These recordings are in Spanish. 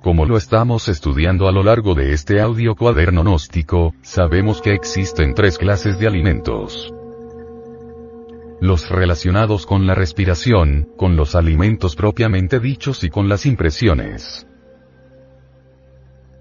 Como lo estamos estudiando a lo largo de este audio cuaderno gnóstico, sabemos que existen tres clases de alimentos. Los relacionados con la respiración, con los alimentos propiamente dichos y con las impresiones.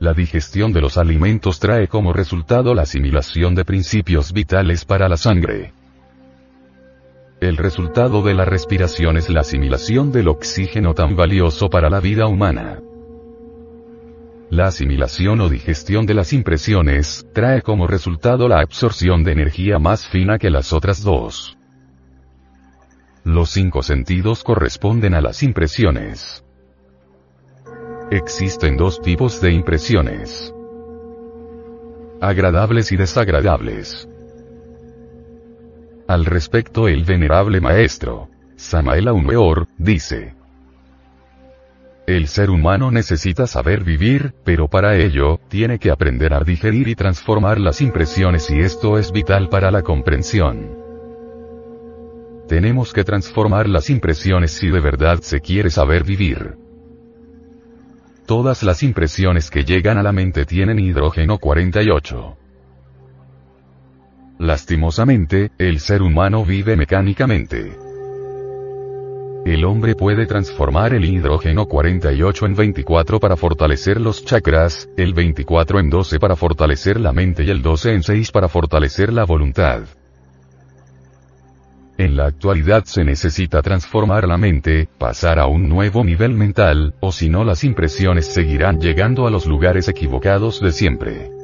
La digestión de los alimentos trae como resultado la asimilación de principios vitales para la sangre. El resultado de la respiración es la asimilación del oxígeno tan valioso para la vida humana. La asimilación o digestión de las impresiones, trae como resultado la absorción de energía más fina que las otras dos. Los cinco sentidos corresponden a las impresiones. Existen dos tipos de impresiones. Agradables y desagradables. Al respecto el venerable maestro, Samael Aumeor, dice, el ser humano necesita saber vivir, pero para ello, tiene que aprender a digerir y transformar las impresiones y esto es vital para la comprensión. Tenemos que transformar las impresiones si de verdad se quiere saber vivir. Todas las impresiones que llegan a la mente tienen hidrógeno 48. Lastimosamente, el ser humano vive mecánicamente. El hombre puede transformar el hidrógeno 48 en 24 para fortalecer los chakras, el 24 en 12 para fortalecer la mente y el 12 en 6 para fortalecer la voluntad. En la actualidad se necesita transformar la mente, pasar a un nuevo nivel mental, o si no las impresiones seguirán llegando a los lugares equivocados de siempre.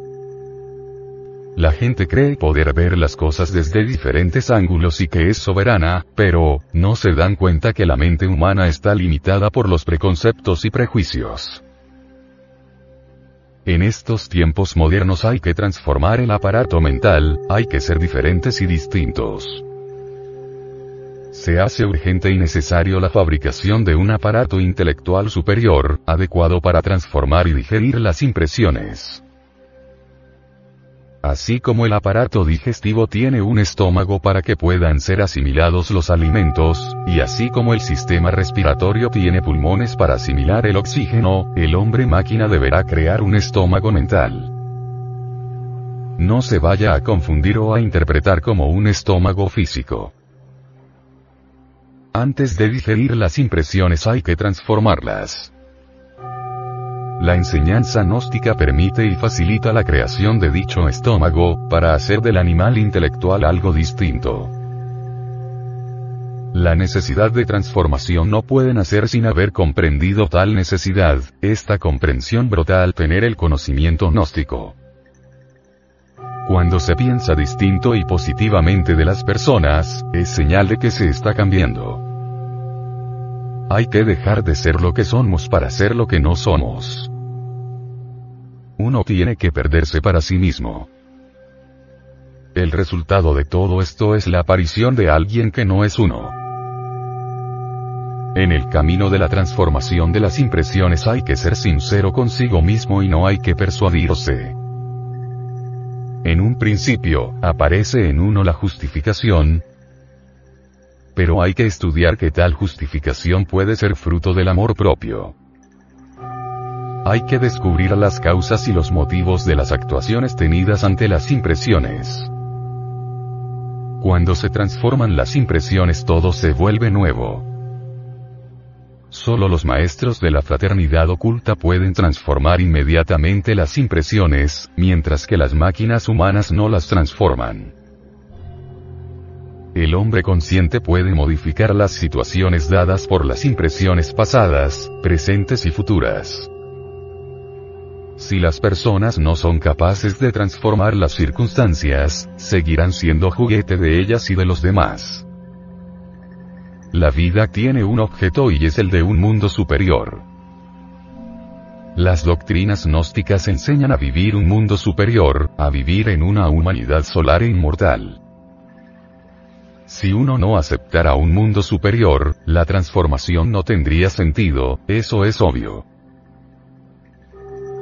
La gente cree poder ver las cosas desde diferentes ángulos y que es soberana, pero, no se dan cuenta que la mente humana está limitada por los preconceptos y prejuicios. En estos tiempos modernos hay que transformar el aparato mental, hay que ser diferentes y distintos. Se hace urgente y necesario la fabricación de un aparato intelectual superior, adecuado para transformar y digerir las impresiones. Así como el aparato digestivo tiene un estómago para que puedan ser asimilados los alimentos, y así como el sistema respiratorio tiene pulmones para asimilar el oxígeno, el hombre máquina deberá crear un estómago mental. No se vaya a confundir o a interpretar como un estómago físico. Antes de digerir las impresiones hay que transformarlas. La enseñanza gnóstica permite y facilita la creación de dicho estómago, para hacer del animal intelectual algo distinto. La necesidad de transformación no puede nacer sin haber comprendido tal necesidad, esta comprensión brota al tener el conocimiento gnóstico. Cuando se piensa distinto y positivamente de las personas, es señal de que se está cambiando. Hay que dejar de ser lo que somos para ser lo que no somos. Uno tiene que perderse para sí mismo. El resultado de todo esto es la aparición de alguien que no es uno. En el camino de la transformación de las impresiones hay que ser sincero consigo mismo y no hay que persuadirse. En un principio, aparece en uno la justificación, pero hay que estudiar que tal justificación puede ser fruto del amor propio. Hay que descubrir las causas y los motivos de las actuaciones tenidas ante las impresiones. Cuando se transforman las impresiones todo se vuelve nuevo. Solo los maestros de la fraternidad oculta pueden transformar inmediatamente las impresiones, mientras que las máquinas humanas no las transforman. El hombre consciente puede modificar las situaciones dadas por las impresiones pasadas, presentes y futuras. Si las personas no son capaces de transformar las circunstancias, seguirán siendo juguete de ellas y de los demás. La vida tiene un objeto y es el de un mundo superior. Las doctrinas gnósticas enseñan a vivir un mundo superior, a vivir en una humanidad solar e inmortal. Si uno no aceptara un mundo superior, la transformación no tendría sentido, eso es obvio.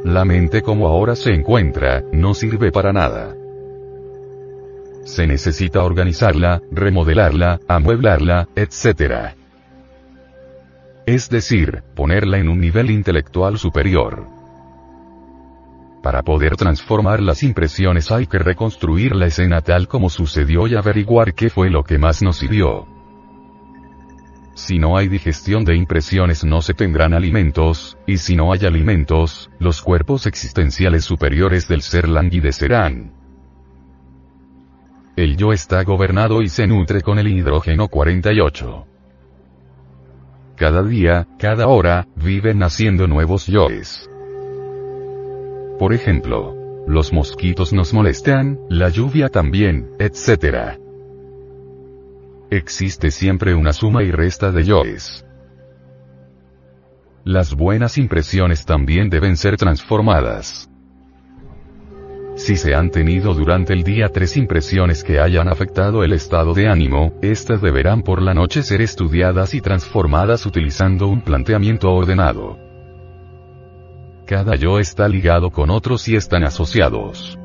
La mente como ahora se encuentra, no sirve para nada. Se necesita organizarla, remodelarla, amueblarla, etc. es decir, ponerla en un nivel intelectual superior. Para poder transformar las impresiones hay que reconstruir la escena tal como sucedió y averiguar qué fue lo que más nos hirió. Si no hay digestión de impresiones no se tendrán alimentos, y si no hay alimentos, los cuerpos existenciales superiores del ser languidecerán. El yo está gobernado y se nutre con el hidrógeno 48. Cada día, cada hora, viven naciendo nuevos yoes. Por ejemplo, los mosquitos nos molestan, la lluvia también, etc. Existe siempre una suma y resta de yoes. Las buenas impresiones también deben ser transformadas. Si se han tenido durante el día tres impresiones que hayan afectado el estado de ánimo, estas deberán por la noche ser estudiadas y transformadas utilizando un planteamiento ordenado. Cada yo está ligado con otros y están asociados.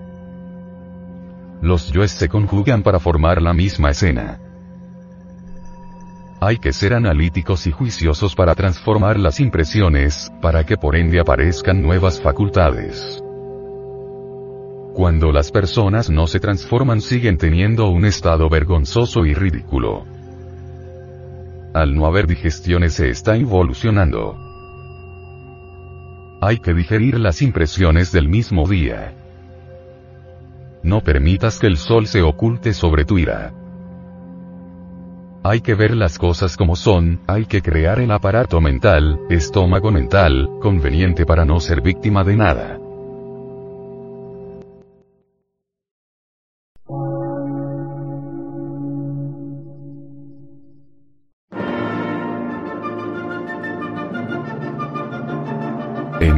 Los yoes se conjugan para formar la misma escena. Hay que ser analíticos y juiciosos para transformar las impresiones, para que por ende aparezcan nuevas facultades. Cuando las personas no se transforman siguen teniendo un estado vergonzoso y ridículo. Al no haber digestiones se está involucionando. Hay que digerir las impresiones del mismo día. No permitas que el sol se oculte sobre tu ira. Hay que ver las cosas como son, hay que crear el aparato mental, estómago mental, conveniente para no ser víctima de nada.